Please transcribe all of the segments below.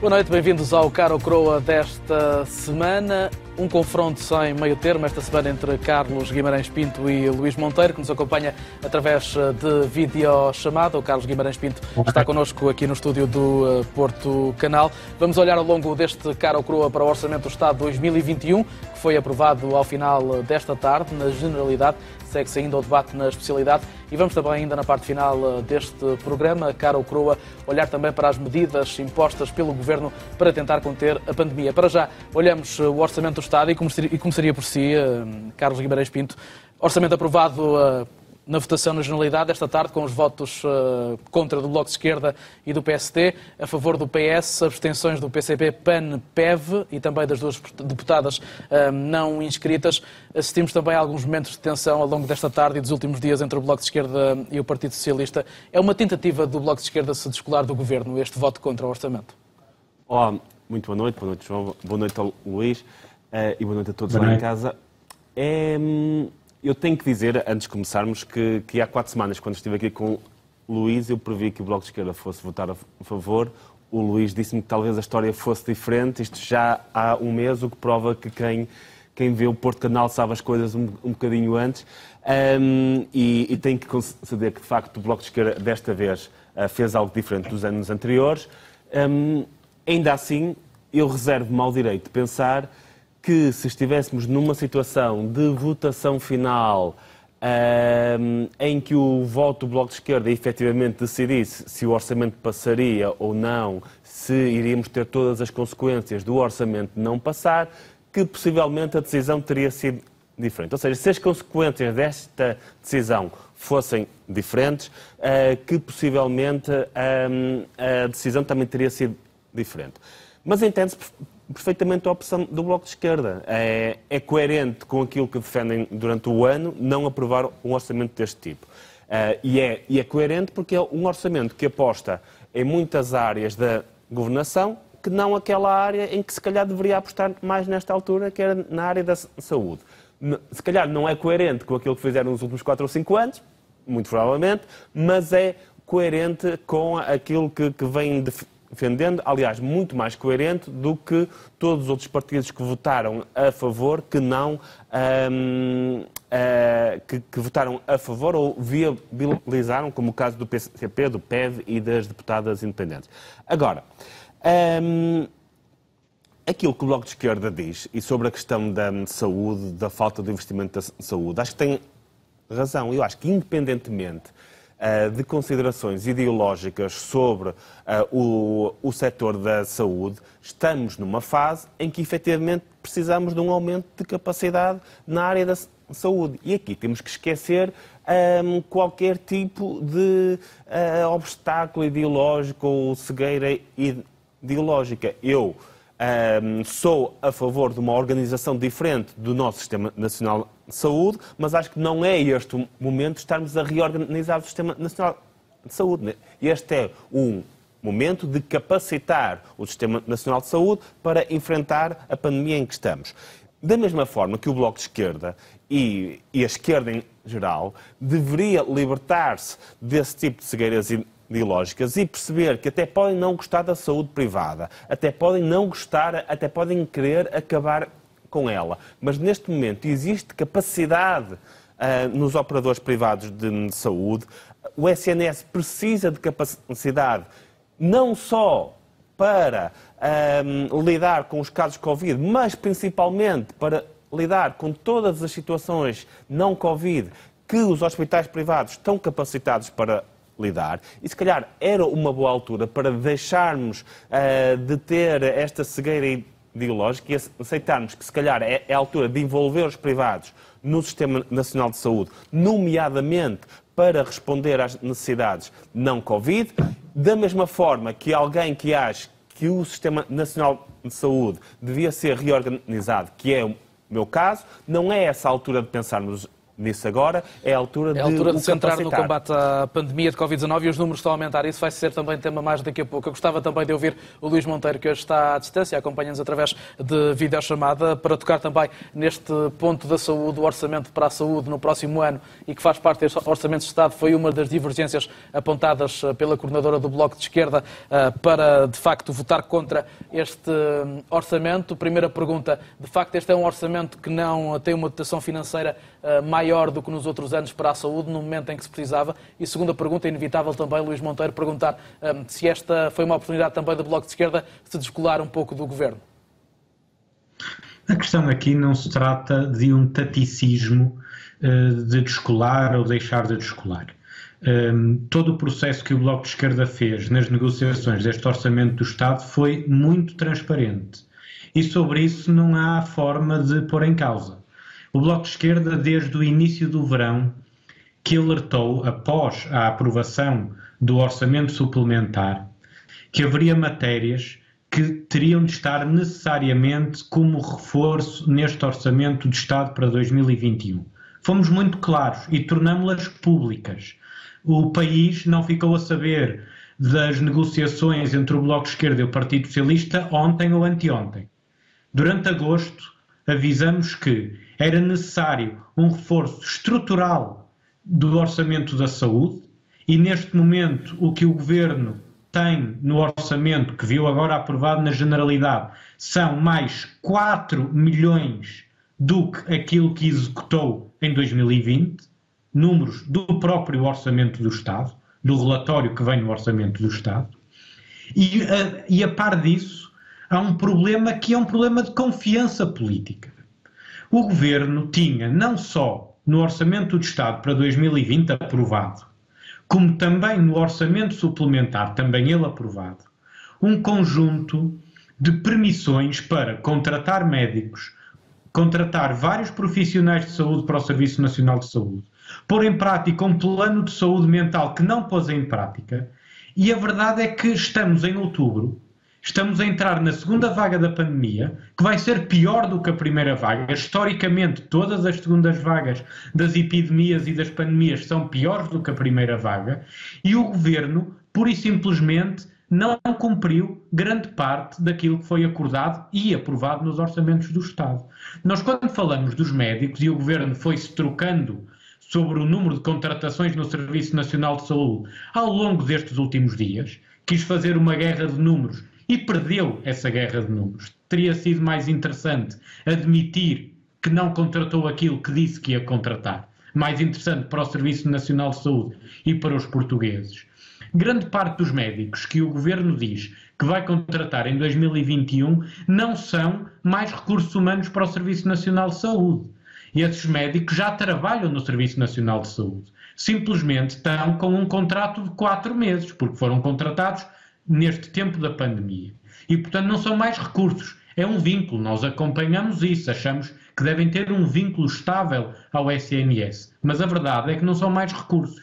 Boa noite, bem-vindos ao Caro Croa desta semana. Um confronto sem meio termo esta semana entre Carlos Guimarães Pinto e Luís Monteiro, que nos acompanha através de videochamada. O Carlos Guimarães Pinto está connosco aqui no estúdio do eh, Porto Canal. Vamos olhar ao longo deste Caro Croa para o Orçamento do Estado 2021, que foi aprovado ao final desta tarde, na generalidade segue-se ainda o debate na especialidade e vamos também ainda na parte final eh, deste programa, cara ou croa, olhar também para as medidas impostas pelo Governo para tentar conter a pandemia. Para já, olhamos eh, o Orçamento do Estado e começaria por si, eh, Carlos Guimarães Pinto. Orçamento aprovado na votação na generalidade esta tarde, com os votos uh, contra do Bloco de Esquerda e do PSD, a favor do PS, abstenções do PCP, PAN, PEV e também das duas deputadas não inscritas. Assistimos também a alguns momentos de tensão ao longo desta tarde e dos últimos dias entre o Bloco de Esquerda e o Partido Socialista. É uma tentativa do Bloco de Esquerda se descolar do Governo, este voto contra o Orçamento? Olá, muito boa noite, boa noite João, boa noite ao Luís uh, e boa noite a todos lá em casa. É, eu tenho que dizer, antes de começarmos, que, que há quatro semanas, quando estive aqui com o Luís, eu previ que o Bloco de Esquerda fosse votar a favor. O Luís disse-me que talvez a história fosse diferente. Isto já há um mês, o que prova que quem, quem vê o Porto Canal sabe as coisas um, um bocadinho antes. Um, e, e tenho que conceder que, de facto, o Bloco de Esquerda, desta vez, uh, fez algo diferente dos anos anteriores. Um, ainda assim, eu reservo-me ao direito de pensar que se estivéssemos numa situação de votação final um, em que o voto do Bloco de Esquerda efetivamente decidisse se o orçamento passaria ou não, se iríamos ter todas as consequências do orçamento não passar, que possivelmente a decisão teria sido diferente. Ou seja, se as consequências desta decisão fossem diferentes, uh, que possivelmente um, a decisão também teria sido diferente. Mas entende-se perfeitamente a opção do Bloco de Esquerda. É, é, coerente com aquilo que defendem durante o ano não aprovar um orçamento deste tipo. Uh, e, é, e é coerente porque é um orçamento que aposta em muitas áreas da governação que não aquela área em que se calhar deveria apostar mais nesta altura, que era na área da saúde. Se calhar não é coerente com aquilo que fizeram nos últimos 4 ou 5 anos, muito provavelmente, mas é coerente com aquilo que, que vem defendendo, aliás, muito mais coerente do que todos os outros partidos que votaram a favor, que não um, uh, que, que, votaram a favor ou viabilizaram, como o caso do PCP, do PEV e das deputadas independentes. Agora, um, aquilo que o Bloco de Esquerda diz e sobre a questão da saúde, da falta de investimento da saúde, acho que tem razão. Eu acho que, independentemente de considerações ideológicas sobre uh, o, o setor da saúde, estamos numa fase em que efetivamente precisamos de um aumento de capacidade na área da saúde. E aqui temos que esquecer um, ehm, qualquer tipo de uh, obstáculo ideológico ou cegueira ideológica. Eu um, sou a favor de uma organização diferente do nosso Sistema Nacional de Saúde, mas acho que não é este o momento de estarmos a reorganizar o Sistema Nacional de Saúde. Né? Este é um momento de capacitar o Sistema Nacional de Saúde para enfrentar a pandemia em que estamos. Da mesma forma que o Bloco de Esquerda e, e a esquerda em geral deveria libertar-se desse tipo de cegueiras ideológicas e perceber que até podem não gostar da saúde privada, até podem não gostar, até podem querer acabar com ela. Mas neste momento existe capacidade uh, nos operadores privados de saúde. O SNS precisa de capacidade não só para um, lidar com os casos Covid, mas principalmente para lidar com todas as situações não Covid que os hospitais privados estão capacitados para lidar. E se calhar era uma boa altura para deixarmos uh, de ter esta cegueira ideológica e aceitarmos que se calhar é, é a altura de envolver os privados no Sistema Nacional de Saúde, nomeadamente para responder às necessidades não Covid, da mesma forma que alguém que acha que o Sistema Nacional de Saúde devia ser reorganizado, que é o meu caso, não é essa a altura de pensarmos nisso agora, é a altura de. É a altura de, de centrar no combate à pandemia de Covid-19 e os números estão a aumentar. Isso vai ser também tema mais daqui a pouco. Eu gostava também de ouvir o Luís Monteiro, que hoje está à distância, acompanha-nos através de videochamada, para tocar também neste ponto da saúde, o orçamento para a saúde no próximo ano e que faz parte deste orçamento de Estado, foi uma das divergências apontadas eh, pela coordenadora do Bloco de Esquerda eh, para, de facto, votar contra este hum, orçamento. Primeira pergunta, de facto, este é um orçamento que não tem uma dotação financeira eh, maior do que nos outros anos para a saúde, no momento em que se precisava? E segunda pergunta, é inevitável também, Luís Monteiro, perguntar um, se esta foi uma oportunidade também do Bloco de Esquerda se descolar um pouco do Governo. A questão aqui não se trata de um taticismo uh, de descolar ou deixar de descolar. Um, todo o processo que o Bloco de Esquerda fez nas negociações deste Orçamento do Estado foi muito transparente. E sobre isso não há forma de pôr em causa. O Bloco de Esquerda, desde o início do verão, que alertou, após a aprovação do orçamento suplementar, que haveria matérias que teriam de estar necessariamente como reforço neste orçamento de Estado para 2021. Fomos muito claros e tornámos-las públicas. O país não ficou a saber das negociações entre o Bloco de Esquerda e o Partido Socialista ontem ou anteontem. Durante agosto, avisamos que era necessário um reforço estrutural do orçamento da saúde e, neste momento, o que o governo tem no orçamento, que viu agora aprovado na generalidade, são mais 4 milhões do que aquilo que executou em 2020, números do próprio orçamento do Estado, do relatório que vem no orçamento do Estado. E, a, e a par disso, há um problema que é um problema de confiança política o governo tinha não só no Orçamento do Estado para 2020 aprovado, como também no Orçamento Suplementar, também ele aprovado, um conjunto de permissões para contratar médicos, contratar vários profissionais de saúde para o Serviço Nacional de Saúde, pôr em prática um plano de saúde mental que não pôs em prática, e a verdade é que estamos em outubro Estamos a entrar na segunda vaga da pandemia, que vai ser pior do que a primeira vaga. Historicamente, todas as segundas vagas das epidemias e das pandemias são piores do que a primeira vaga, e o governo, pura e simplesmente, não cumpriu grande parte daquilo que foi acordado e aprovado nos orçamentos do Estado. Nós, quando falamos dos médicos, e o governo foi-se trocando sobre o número de contratações no Serviço Nacional de Saúde ao longo destes últimos dias, quis fazer uma guerra de números e perdeu essa guerra de números. Teria sido mais interessante admitir que não contratou aquilo que disse que ia contratar. Mais interessante para o Serviço Nacional de Saúde e para os portugueses. Grande parte dos médicos que o governo diz que vai contratar em 2021 não são mais recursos humanos para o Serviço Nacional de Saúde. E esses médicos já trabalham no Serviço Nacional de Saúde. Simplesmente estão com um contrato de quatro meses, porque foram contratados neste tempo da pandemia. E, portanto, não são mais recursos, é um vínculo. Nós acompanhamos isso, achamos que devem ter um vínculo estável ao SNS. Mas a verdade é que não são mais recursos.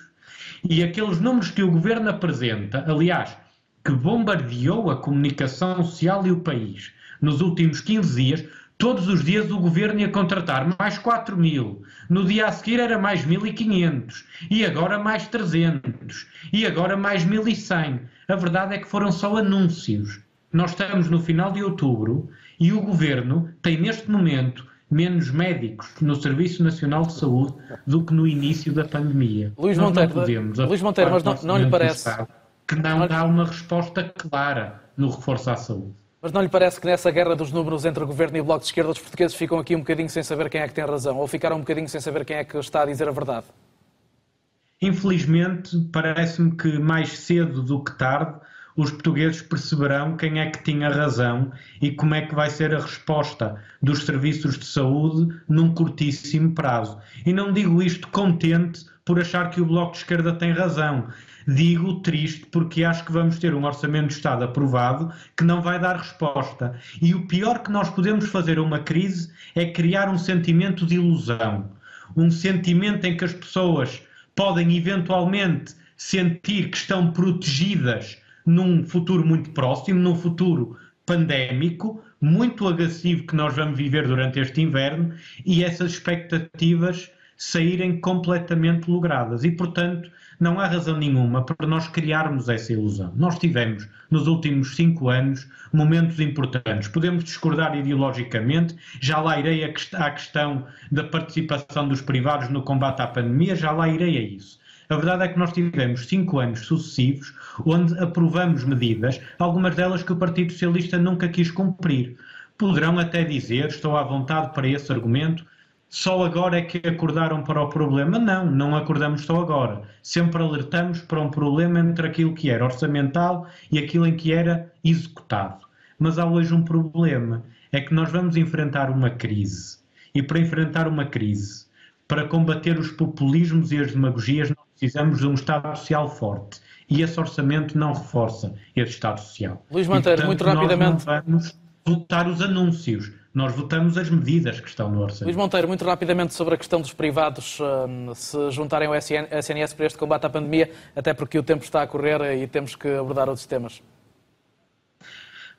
E aqueles números que o governo apresenta, aliás, que bombardeou a comunicação social e o país nos últimos 15 dias, Todos os dias o governo ia contratar mais 4 mil, no dia a seguir era mais 1.500, e agora mais 300, e agora mais 1.100. A verdade é que foram só anúncios. Nós estamos no final de outubro e o governo tem neste momento menos médicos no Serviço Nacional de Saúde do que no início da pandemia. Luís Nós Monteiro, não podemos Luís Monteiro mas não, não lhe parece que não dá uma resposta clara no reforço à saúde. Mas não lhe parece que nessa guerra dos números entre o Governo e o Bloco de Esquerda os portugueses ficam aqui um bocadinho sem saber quem é que tem razão? Ou ficaram um bocadinho sem saber quem é que está a dizer a verdade? Infelizmente, parece-me que mais cedo do que tarde os portugueses perceberão quem é que tinha razão e como é que vai ser a resposta dos serviços de saúde num curtíssimo prazo. E não digo isto contente por achar que o Bloco de Esquerda tem razão. Digo triste porque acho que vamos ter um orçamento de Estado aprovado que não vai dar resposta. E o pior que nós podemos fazer a uma crise é criar um sentimento de ilusão. Um sentimento em que as pessoas podem eventualmente sentir que estão protegidas num futuro muito próximo, num futuro pandémico, muito agressivo que nós vamos viver durante este inverno, e essas expectativas saírem completamente logradas. E, portanto, não há razão nenhuma para nós criarmos essa ilusão. Nós tivemos, nos últimos cinco anos, momentos importantes. Podemos discordar ideologicamente, já lá irei à questão da participação dos privados no combate à pandemia, já lá irei a isso. A verdade é que nós tivemos cinco anos sucessivos onde aprovamos medidas, algumas delas que o Partido Socialista nunca quis cumprir. Poderão até dizer, estou à vontade para esse argumento, só agora é que acordaram para o problema. Não, não acordamos só agora. Sempre alertamos para um problema entre aquilo que era orçamental e aquilo em que era executado. Mas há hoje um problema: é que nós vamos enfrentar uma crise. E para enfrentar uma crise, para combater os populismos e as demagogias, nós precisamos de um Estado Social forte. E esse orçamento não reforça esse Estado Social. Luís Monteiro, muito rapidamente. Nós não vamos votar os anúncios nós votamos as medidas que estão no orçamento. Luís Monteiro, muito rapidamente sobre a questão dos privados hum, se juntarem ao SNS para este combate à pandemia, até porque o tempo está a correr e temos que abordar outros temas.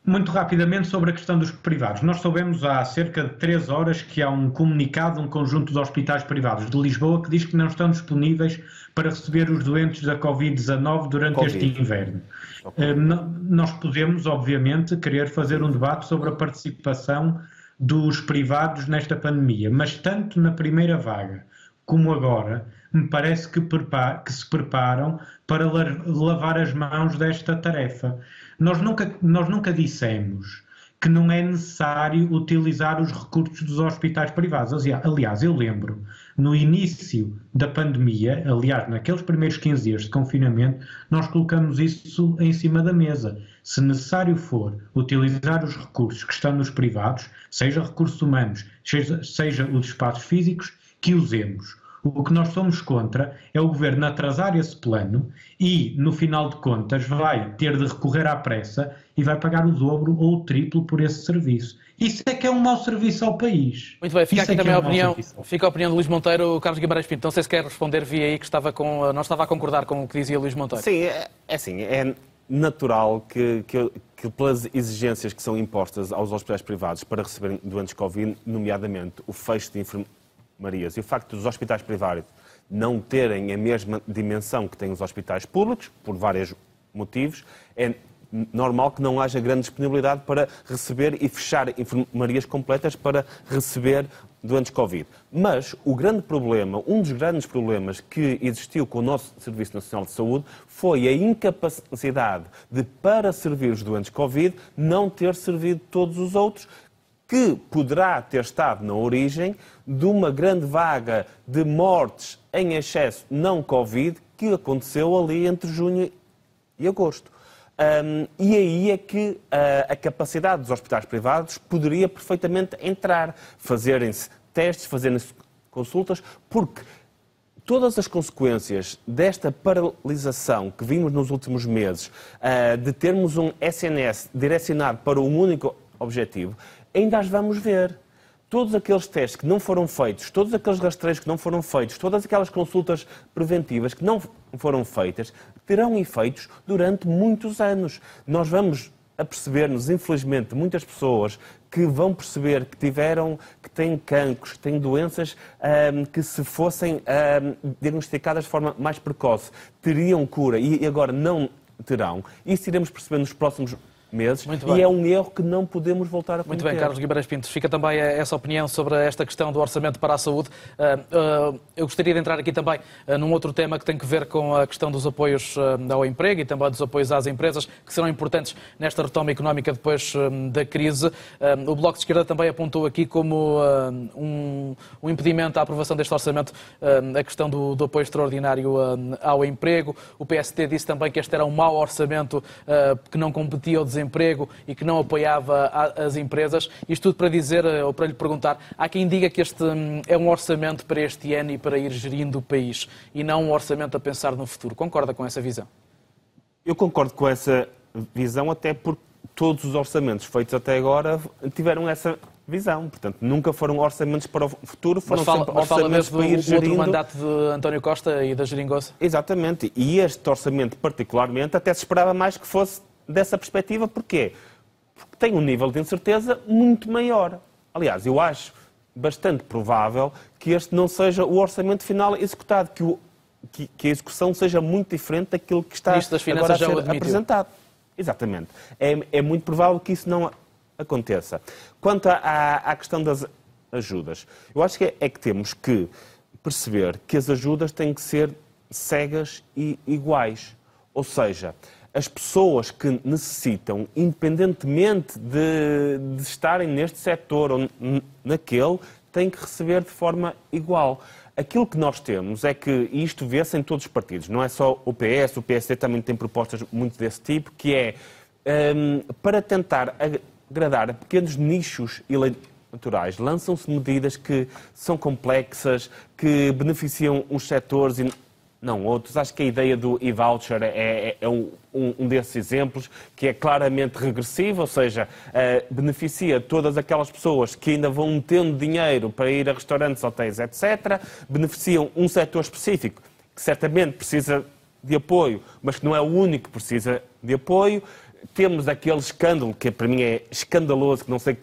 Muito rapidamente sobre a questão dos privados. Nós soubemos há cerca de três horas que há um comunicado, um conjunto de hospitais privados de Lisboa que diz que não estão disponíveis para receber os doentes da Covid-19 durante COVID. este inverno. Okay. Hum, nós podemos, obviamente, querer fazer um debate sobre a participação dos privados nesta pandemia, mas tanto na primeira vaga como agora, me parece que, que, se preparam para lavar as mãos desta tarefa. Nós nunca, nós nunca dissemos que não é necessário utilizar os recursos dos hospitais privados. Aliás, eu lembro, no início da pandemia, aliás, naqueles primeiros 15 dias de confinamento, nós colocamos isso em cima da mesa. Se necessário for utilizar os recursos que estão nos privados, seja recursos humanos, seja, seja os espaços físicos, que usemos. O que nós somos contra é o governo atrasar esse plano e, no final de contas, vai ter de recorrer à pressa e vai pagar o dobro ou o triplo por esse serviço. Isso é que é um mau serviço ao país. Muito bem, fica Isso aqui é também é a opinião, fica a opinião de Luís Monteiro, Carlos Guimarães Pinto. Não sei se quer responder via aí que estava com, não estava a concordar com o que dizia Luís Monteiro. Sim, é, é assim, é natural que, que, que, pelas exigências que são impostas aos hospitais privados para receberem doentes Covid, nomeadamente o fecho de enfermeiros Marias. E o facto dos hospitais privados não terem a mesma dimensão que têm os hospitais públicos, por vários motivos, é normal que não haja grande disponibilidade para receber e fechar enfermarias completas para receber doentes Covid. Mas o grande problema, um dos grandes problemas que existiu com o nosso Serviço Nacional de Saúde foi a incapacidade de, para servir os doentes Covid, não ter servido todos os outros que poderá ter estado na origem de uma grande vaga de mortes em excesso não Covid que aconteceu ali entre junho e agosto. Um, e aí é que uh, a capacidade dos hospitais privados poderia perfeitamente entrar, fazerem-se testes, fazerem-se consultas, porque todas as consequências desta paralisação que vimos nos últimos meses, uh, de termos um SNS direcionado para um único objetivo, ainda as vamos ver. Todos aqueles testes que não foram feitos, todos aqueles rastreios que não foram feitos, todas aquelas consultas preventivas que não foram feitas, terão efeitos durante muitos anos. Nós vamos a perceber-nos, infelizmente, muitas pessoas que vão perceber que tiveram, que têm cancros, que têm doenças um, que se fossem um, diagnosticadas de forma mais precoce, teriam cura e agora não terão. Isso iremos perceber nos próximos meses e é um erro que não podemos voltar a cometer. Muito bem, Carlos Guimarães Pinto. Fica também essa opinião sobre esta questão do orçamento para a saúde. Ah, ah, eu gostaria de entrar aqui também num outro tema que tem que ver com a questão dos apoios ao emprego e também dos apoios às empresas, que serão importantes nesta retoma económica depois da crise. O Bloco de Esquerda também apontou aqui como um, impedimento à aprovação deste orçamento a questão do, apoio extraordinário ao emprego. O PST disse também que este era um mau orçamento que não competia ao desemprego desemprego e que não apoiava as empresas. Isto tudo para dizer, eh, ou para lhe perguntar, há quem diga que este hum, é um orçamento para este ano e para ir gerindo o país e não um orçamento a pensar no futuro. Concorda com essa visão? Eu concordo com essa visão, até porque todos os orçamentos feitos até agora tiveram essa visão. Portanto, nunca foram orçamentos para o futuro, foram mas fala, sempre mas orçamentos fala para ir gerindo... outro mandato de António Costa e da Geringosa? Exatamente. E este orçamento, particularmente, até se esperava mais que fosse dessa perspectiva. Porquê? Porque tem um nível de incerteza muito maior. Aliás, eu acho, bastante provável que este não seja o orçamento final executado, que, o, que, que a execução seja muito diferente daquilo que está agora a ser apresentado. Exatamente. É, é, muito provável que isso não aconteça. Quanto à, à questão das ajudas, eu acho que é, é que temos que perceber que as ajudas têm que ser cegas e iguais. Ou seja, as pessoas que necessitam, independentemente de, de estarem neste setor ou naquele, têm que receber de forma igual. Aquilo que nós temos é que, e isto vê-se em todos os partidos, não é só o PS, o PSD também tem propostas muito desse tipo, que é um, para tentar agradar a pequenos nichos eleitorais, lançam-se medidas que são complexas, que beneficiam uns setores e não outros. Acho que a ideia do e-voucher é, é, é um, um, desses exemplos que é claramente regressivo, ou seja, uh, beneficia todas aquelas pessoas que ainda vão tendo dinheiro para ir a restaurantes, hotéis, etc. Beneficiam um setor específico que certamente precisa de apoio, mas que não é o único que precisa de apoio temos aquele escândalo, que para mim é escandaloso, que não sei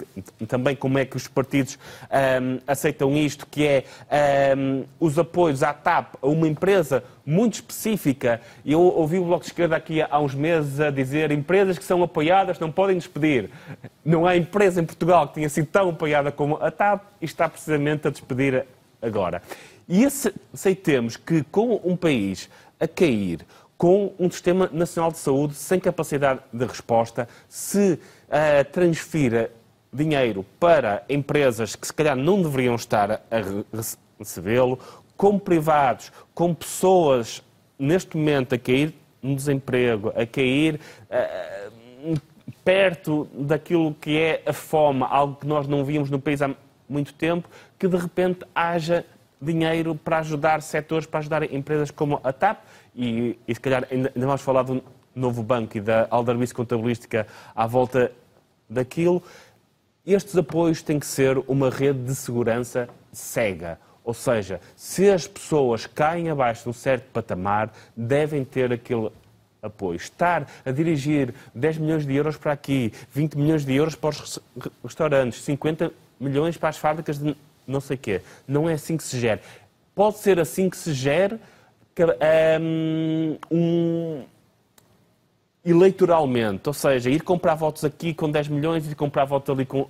também como é que os partidos um, aceitam isto, que é um, os apoios à TAP, a uma empresa muito específica. Eu ouvi o Bloco de Esquerda aqui há uns meses a dizer empresas que são apoiadas não podem despedir. Não há empresa em Portugal que tenha sido tão apoiada como a TAP e está precisamente a despedir agora. E aceitemos que com um país a cair, com um sistema nacional de saúde sem capacidade de resposta, se uh, transfira dinheiro para empresas que se calhar não deveriam estar a recebê-lo, como privados, com pessoas neste momento a cair no desemprego, a cair uh, perto daquilo que é a fome, algo que nós não víamos no país há muito tempo, que de repente haja dinheiro para ajudar setores, para ajudar empresas como a TAP e, e se calhar ainda, ainda vamos falar do novo banco e da aldarbice contabilística à volta daquilo. Estes apoios têm que ser uma rede de segurança cega. Ou seja, se as pessoas caem abaixo de um certo patamar, devem ter aquele apoio. Estar a dirigir 10 milhões de euros para aqui, 20 milhões de euros para os restaurantes, 50 milhões para as fábricas de não sei o quê. Não é assim que se gera. Pode ser assim que se gere um, eleitoralmente, ou seja, ir comprar votos aqui com 10 milhões ir comprar votos ali com,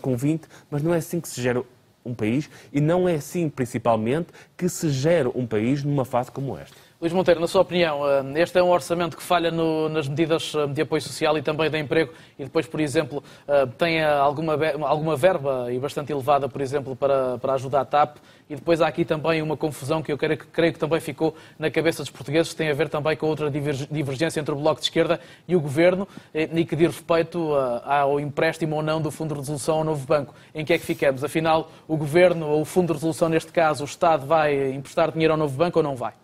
com 20, mas não é assim que se gera um país e não é assim, principalmente, que se gera um país numa fase como esta. Luís Monteiro, na sua opinião, eh, este é um orçamento que falha no, nas medidas eh, de apoio social e também de emprego e depois, por exemplo, eh, tem alguma, alguma verba e bastante elevada, por exemplo, para, para ajudar a TAP e depois há aqui também uma confusão que eu creio, creio que também ficou na cabeça dos portugueses, que tem a ver também com outra divergência entre o Bloco de Esquerda e o Governo e que diz respeito ao empréstimo ou não do Fundo de Resolução ao novo banco. Em que é que ficamos? Afinal, o Governo ou o Fundo de Resolução, neste caso, o Estado vai emprestar dinheiro ao novo banco ou não vai?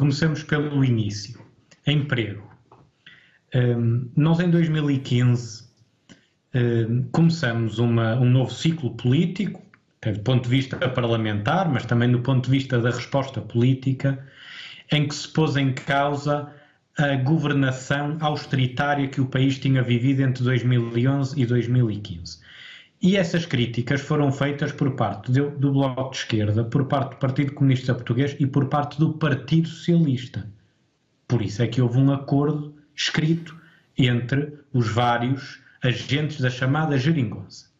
Comecemos pelo início. Emprego. Um, nós, em 2015, um, começamos uma, um novo ciclo político, do ponto de vista parlamentar, mas também do ponto de vista da resposta política, em que se pôs em causa a governação austeritária que o país tinha vivido entre 2011 e 2015. E essas críticas foram feitas por parte do, do, Bloco de Esquerda, por parte do Partido Comunista Português e por parte do Partido Socialista. Por isso é que houve um acordo escrito entre os vários agentes da chamada geringonça.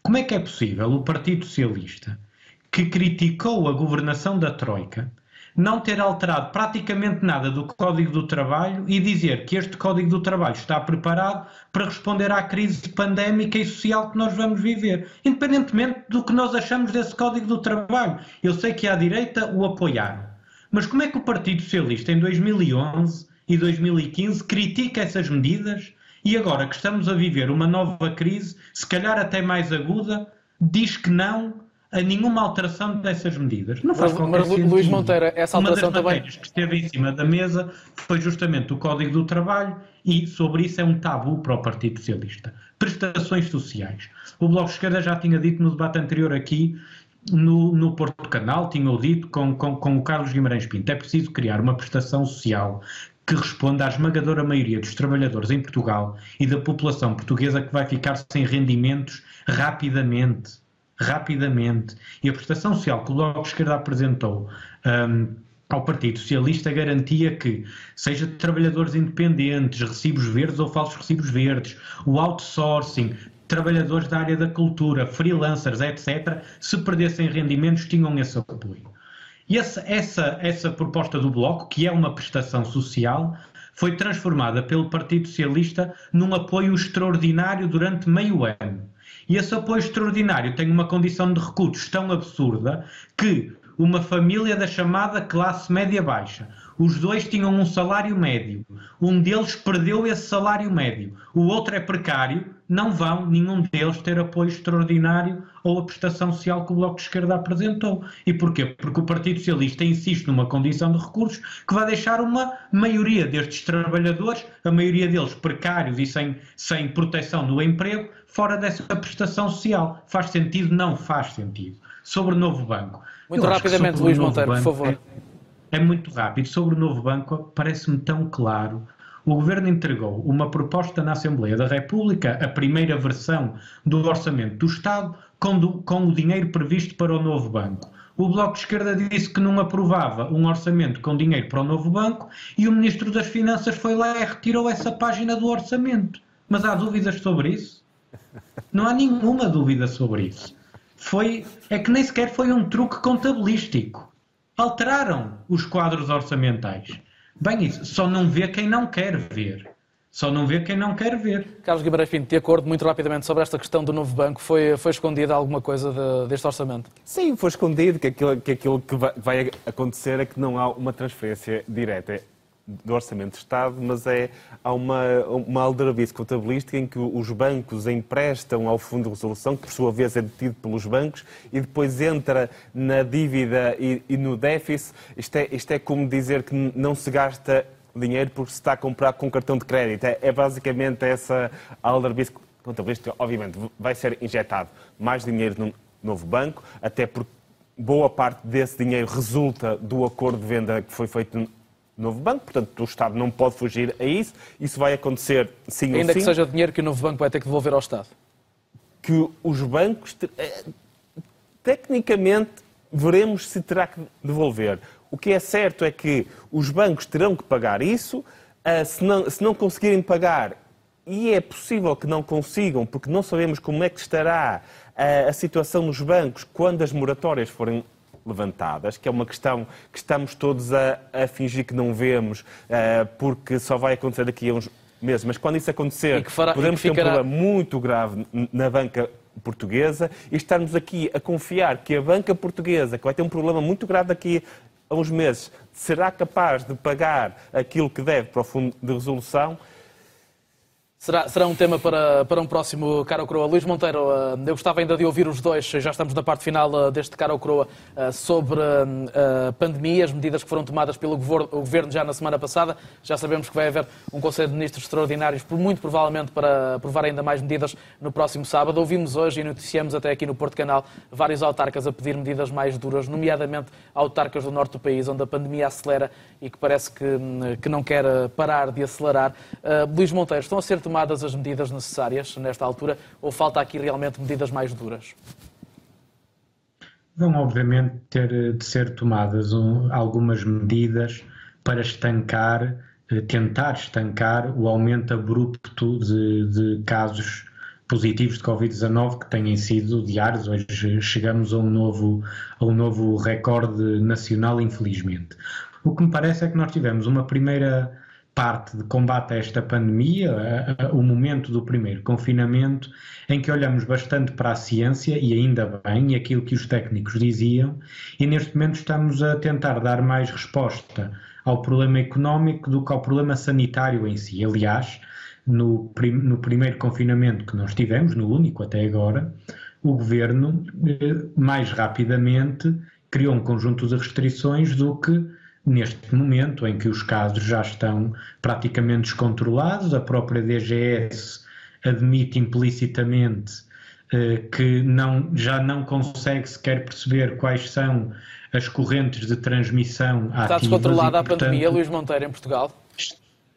Como é que é possível o Partido Socialista, que criticou a governação da Troika, não ter alterado praticamente nada do Código do Trabalho e dizer que este Código do Trabalho está preparado para responder à crise pandémica e social que nós vamos viver, independentemente do que nós achamos desse Código do Trabalho. Eu sei que à direita o apoiaram, mas como é que o Partido Socialista em 2011 e 2015 critica essas medidas e agora que estamos a viver uma nova crise, se calhar até mais aguda, diz que não a nenhuma alteração dessas medidas. Não faz mas, mas sentido. Luís Monteiro, essa alteração Uma das também. que esteve em cima da mesa foi justamente o Código do Trabalho e sobre isso é um tabu para o Partido Socialista. Prestações sociais. O Bloco de Esquerda já tinha dito no debate anterior aqui no, no Porto Canal, tinha dito com, com, com o Carlos Guimarães Pinto, é preciso criar uma prestação social que responde à esmagadora maioria dos trabalhadores em Portugal e da população portuguesa que vai ficar sem rendimentos rapidamente. Rapidamente. E a prestação social que o Bloco de Esquerda apresentou um, ao Partido Socialista garantia que, seja trabalhadores independentes, recibos verdes ou falsos recibos verdes, o outsourcing, trabalhadores da área da cultura, freelancers, etc., se perdessem rendimentos, tinham esse apoio. E essa, essa, essa proposta do Bloco, que é uma prestação social, foi transformada pelo Partido Socialista num apoio extraordinário durante meio ano. E esse apoio extraordinário tem uma condição de recursos tão absurda que uma família da chamada classe média-baixa, os dois tinham um salário médio. Um deles perdeu esse salário médio. O outro é precário. Não vão, nenhum deles, ter apoio extraordinário ou a prestação social que o Bloco de Esquerda apresentou. E porquê? Porque o Partido Socialista insiste numa condição de recursos que vai deixar uma maioria destes trabalhadores, a maioria deles precários e sem, sem proteção do emprego, fora dessa prestação social. Faz sentido? Não faz sentido. Sobre o novo banco. Muito rapidamente, Luís Monteiro, por favor. É é muito rápido. Sobre o novo banco, parece-me tão claro. O Governo entregou uma proposta na Assembleia da República, a primeira versão do orçamento do Estado, com, do, com o dinheiro previsto para o novo banco. O Bloco de Esquerda disse que não aprovava um orçamento com dinheiro para o novo banco e o Ministro das Finanças foi lá e retirou essa página do orçamento. Mas há dúvidas sobre isso? Não há nenhuma dúvida sobre isso. Foi, é que nem sequer foi um truque contabilístico alteraram os quadros orçamentais. Bem, isso só não vê quem não quer ver. Só não vê quem não quer ver. Carlos Guimarães Pinto, de acordo muito rapidamente sobre esta questão do novo banco, foi, foi escondida alguma coisa de, deste orçamento? Sim, foi escondido que aquilo, que aquilo que vai acontecer é que não há uma transferência direta do Orçamento de Estado, mas é, há uma, uma aldrabice contabilística em que os bancos emprestam ao Fundo de Resolução, que por sua vez é detido pelos bancos, e depois entra na dívida e, e no déficit. Isto é, isto é como dizer que não se gasta dinheiro porque se está a comprar com cartão de crédito. É, é basicamente essa aldrabice contabilística. Obviamente, vai ser injetado mais dinheiro no novo banco, até porque boa parte desse dinheiro resulta do acordo de venda que foi feito novo banco, portanto o Estado não pode fugir a isso. Isso vai acontecer sim Ainda ou sim. Ainda que seja dinheiro que o novo banco vai ter que devolver ao Estado. Que os bancos, eh, tecnicamente, veremos se terá que devolver. O que é certo é que os bancos terão que pagar isso, eh, se não, se não conseguirem pagar, e é possível que não consigam, porque não sabemos como é que estará eh, a situação nos bancos quando as moratórias forem levantadas, que é uma questão que estamos todos a, a fingir que não vemos, uh, porque só vai acontecer daqui a uns meses. Mas quando isso acontecer, fará, podemos ter ficará... um problema muito grave na banca portuguesa e estarmos aqui a confiar que a banca portuguesa, que vai ter um problema muito grave daqui a uns meses, será capaz de pagar aquilo que deve para o Fundo de Resolução, Será, será um tema para, para um próximo Cara ou Croa. Luís Monteiro, eh, eu gostava ainda de ouvir os dois, já estamos na parte final eh, deste Cara ou Croa, eh, sobre a pandemia, as medidas que foram tomadas pelo Governo já na semana passada. Já sabemos que vai haver um Conselho de Ministros extraordinários, muito provavelmente para aprovar ainda mais medidas no próximo sábado. Ouvimos hoje e noticiamos até aqui no Porto Canal vários autarcas a pedir medidas mais duras, nomeadamente autarcas do norte do país, onde a pandemia acelera e que parece que, que não quer parar de acelerar. Luís Monteiro, estão a ser tomadas as medidas necessárias nesta altura ou falta aqui realmente medidas mais duras? Vão, obviamente, ter de ser tomadas algumas medidas para estancar, eh, tentar estancar o aumento abrupto de, de casos positivos de Covid-19 que têm sido diários. Hoje chegamos a um novo, a um novo recorde nacional, infelizmente. O que me parece é que nós tivemos uma primeira parte de combate a esta pandemia, o momento do primeiro confinamento, em que olhamos bastante para a ciência, e ainda bem, e aquilo que os técnicos diziam, e neste momento estamos a tentar dar mais resposta ao problema económico do que ao problema sanitário em si. Aliás, no, prim no primeiro confinamento que nós tivemos, no único até agora, o governo eh, mais rapidamente criou um conjunto de restrições do que neste momento em que os casos já estão praticamente descontrolados, a própria DGS admite implicitamente que não, já não consegue sequer perceber quais são as correntes de transmissão Está ativas. Está descontrolada a pandemia, Luís Monteiro, em Portugal?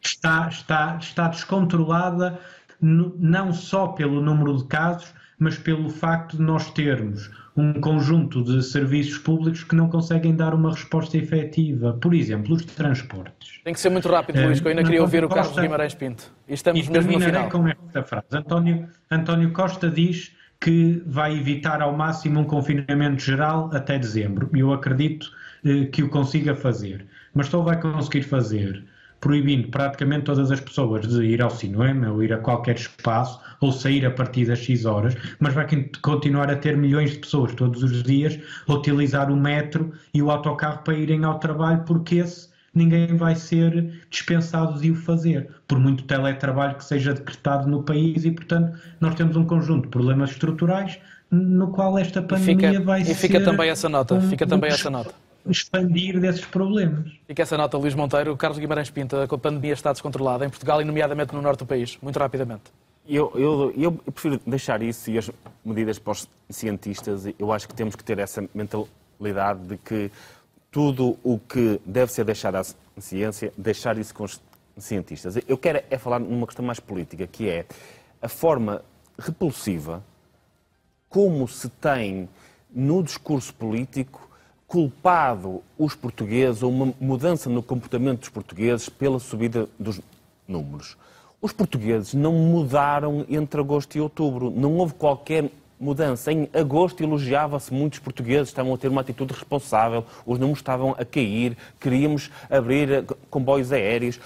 Está, está, está descontrolada não só pelo número de casos, mas pelo facto de nós termos um conjunto de serviços públicos que não conseguem dar uma resposta efetiva. Por exemplo, os transportes. Tem que ser muito rápido, Luís, que eu ainda queria ouvir o Carlos Guimarães Pinto. E estamos e mesmo no final. com esta frase. António, António Costa diz que vai evitar ao máximo um confinamento geral até dezembro. E eu acredito eh, que o consiga fazer. Mas só vai conseguir fazer proibindo praticamente todas as pessoas de ir ao cinema ou ir a qualquer espaço ou sair a partir das X horas, mas vai continuar a ter milhões de pessoas todos os dias a utilizar o metro e o autocarro para irem ao trabalho, porque esse ninguém vai ser dispensado de o fazer, por muito teletrabalho que seja decretado no país e, portanto, nós temos um conjunto de problemas estruturais no qual esta pandemia fica, vai e ser... E fica também essa nota, um, fica também um, essa nota expandir desses problemas. Fica essa nota, Luís Monteiro. O Carlos Guimarães Pinta, a pandemia está descontrolada em Portugal e, nomeadamente, no norte do país. Muito rapidamente. Eu, eu, eu, prefiro deixar isso e as medidas para os cientistas. Eu acho que temos que ter essa mentalidade de que tudo o que deve ser deixado à ciência, deixar isso com os cientistas. Eu quero é falar numa questão mais política, que é a forma repulsiva como se tem no discurso político culpado os portugueses ou uma mudança no comportamento dos portugueses pela subida dos números. Os portugueses não mudaram entre agosto e outubro. Não houve qualquer mudança. Em agosto elogiava-se muitos portugueses, estavam a ter uma atitude responsável, os números estavam a cair, queríamos abrir eh, comboios aéreos.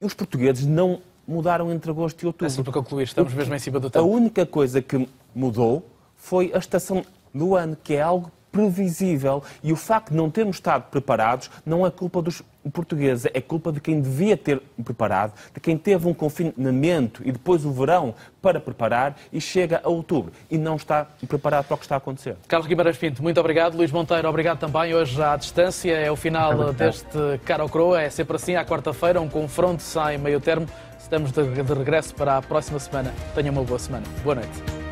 E os portugueses não mudaram entre agosto e outubro. É para concluir, estamos mesmo em cima do tempo. A única coisa que mudou foi a estação do ano, que é algo previsível. E o facto de não termos estado preparados não é culpa dos portugueses, é culpa de quem devia ter preparado, de quem teve um confinamento e depois o verão para preparar e chega a outubro e não está preparado para o que está a acontecer. Carlos Guimarães Pinto, muito obrigado. Luís Monteiro, obrigado também. Hoje à distância é o final deste Cara ao Croa. É sempre assim, à quarta-feira, um confronto sem meio termo. Estamos de regresso para a próxima semana. Tenha uma boa semana. Boa noite.